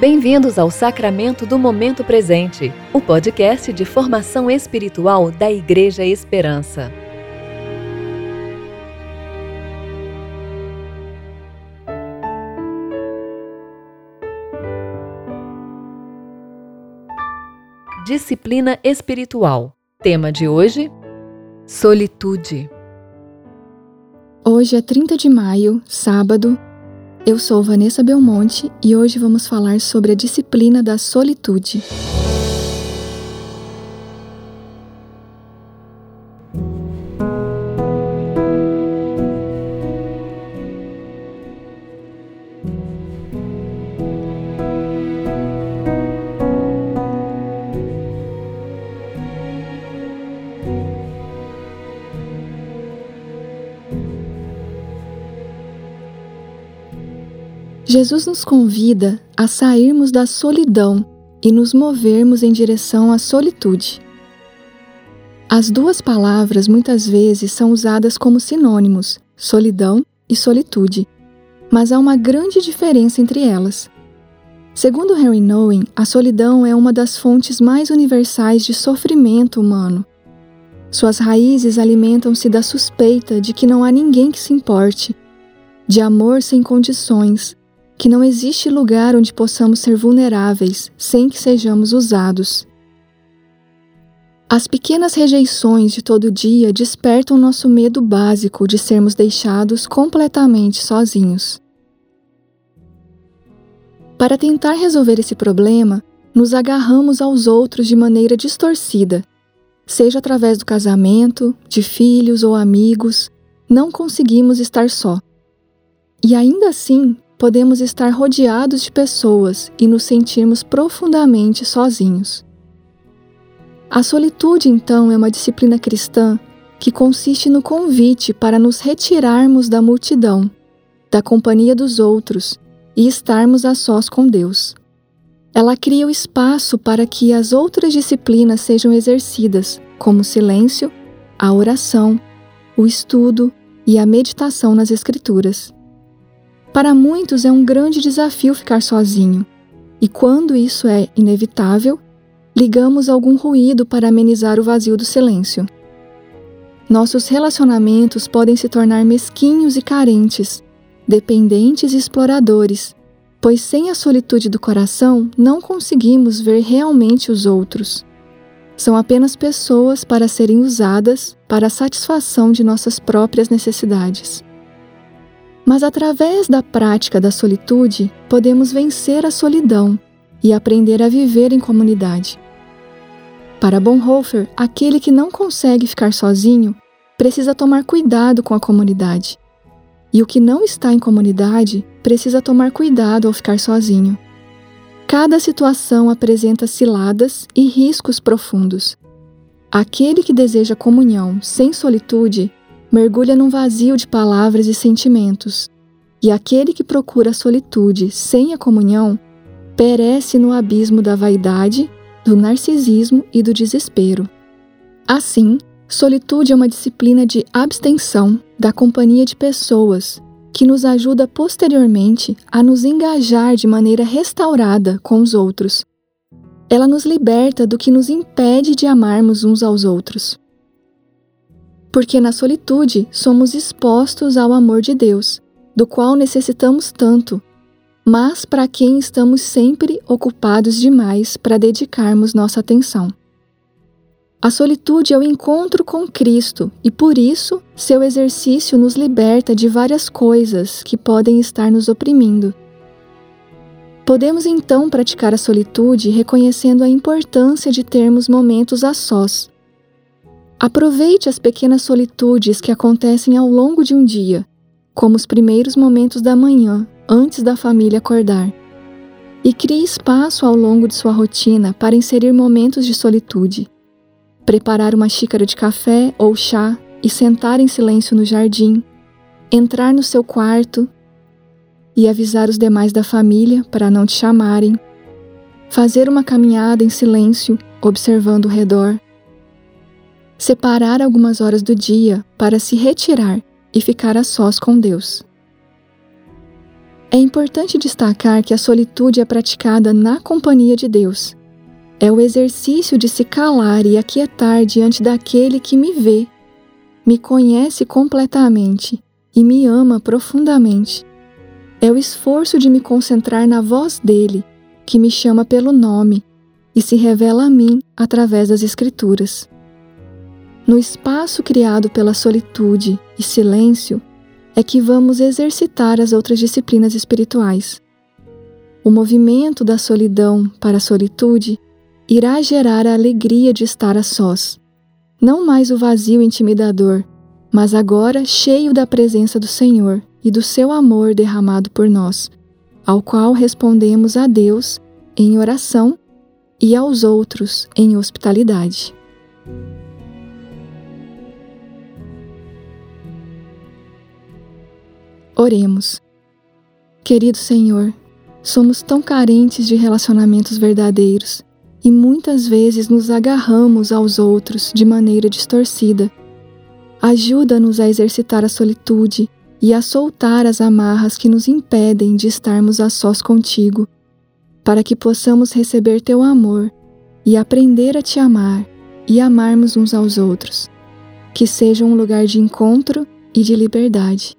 Bem-vindos ao Sacramento do Momento Presente, o podcast de formação espiritual da Igreja Esperança. Disciplina espiritual. Tema de hoje: Solitude. Hoje é 30 de maio, sábado, eu sou Vanessa Belmonte e hoje vamos falar sobre a disciplina da solitude. Jesus nos convida a sairmos da solidão e nos movermos em direção à solitude. As duas palavras muitas vezes são usadas como sinônimos, solidão e solitude, mas há uma grande diferença entre elas. Segundo Harry Nowen, a solidão é uma das fontes mais universais de sofrimento humano. Suas raízes alimentam-se da suspeita de que não há ninguém que se importe, de amor sem condições, que não existe lugar onde possamos ser vulneráveis sem que sejamos usados. As pequenas rejeições de todo dia despertam nosso medo básico de sermos deixados completamente sozinhos. Para tentar resolver esse problema, nos agarramos aos outros de maneira distorcida, seja através do casamento, de filhos ou amigos, não conseguimos estar só. E ainda assim, podemos estar rodeados de pessoas e nos sentirmos profundamente sozinhos. A solitude, então, é uma disciplina cristã que consiste no convite para nos retirarmos da multidão, da companhia dos outros e estarmos a sós com Deus. Ela cria o espaço para que as outras disciplinas sejam exercidas, como o silêncio, a oração, o estudo e a meditação nas Escrituras. Para muitos é um grande desafio ficar sozinho, e quando isso é inevitável, ligamos algum ruído para amenizar o vazio do silêncio. Nossos relacionamentos podem se tornar mesquinhos e carentes, dependentes e exploradores, pois sem a solitude do coração não conseguimos ver realmente os outros. São apenas pessoas para serem usadas para a satisfação de nossas próprias necessidades. Mas através da prática da solitude, podemos vencer a solidão e aprender a viver em comunidade. Para Bonhoeffer, aquele que não consegue ficar sozinho precisa tomar cuidado com a comunidade. E o que não está em comunidade precisa tomar cuidado ao ficar sozinho. Cada situação apresenta ciladas e riscos profundos. Aquele que deseja comunhão sem solitude mergulha num vazio de palavras e sentimentos, e aquele que procura a solitude sem a comunhão perece no abismo da vaidade, do narcisismo e do desespero. Assim, solitude é uma disciplina de abstenção da companhia de pessoas que nos ajuda posteriormente a nos engajar de maneira restaurada com os outros. Ela nos liberta do que nos impede de amarmos uns aos outros porque na solitude somos expostos ao amor de Deus, do qual necessitamos tanto, mas para quem estamos sempre ocupados demais para dedicarmos nossa atenção. A solitude é o encontro com Cristo e, por isso, seu exercício nos liberta de várias coisas que podem estar nos oprimindo. Podemos então praticar a solitude reconhecendo a importância de termos momentos a sós, Aproveite as pequenas solitudes que acontecem ao longo de um dia, como os primeiros momentos da manhã, antes da família acordar. E crie espaço ao longo de sua rotina para inserir momentos de solitude. Preparar uma xícara de café ou chá e sentar em silêncio no jardim, entrar no seu quarto e avisar os demais da família para não te chamarem, fazer uma caminhada em silêncio, observando o redor separar algumas horas do dia para se retirar e ficar a sós com Deus. É importante destacar que a solitude é praticada na companhia de Deus. É o exercício de se calar e aquietar diante daquele que me vê, me conhece completamente e me ama profundamente. É o esforço de me concentrar na voz dele, que me chama pelo nome e se revela a mim através das Escrituras. No espaço criado pela solitude e silêncio, é que vamos exercitar as outras disciplinas espirituais. O movimento da solidão para a solitude irá gerar a alegria de estar a sós, não mais o vazio intimidador, mas agora cheio da presença do Senhor e do seu amor derramado por nós, ao qual respondemos a Deus em oração e aos outros em hospitalidade. Oremos. Querido Senhor, somos tão carentes de relacionamentos verdadeiros e muitas vezes nos agarramos aos outros de maneira distorcida. Ajuda-nos a exercitar a solitude e a soltar as amarras que nos impedem de estarmos a sós contigo, para que possamos receber teu amor e aprender a te amar e amarmos uns aos outros. Que seja um lugar de encontro e de liberdade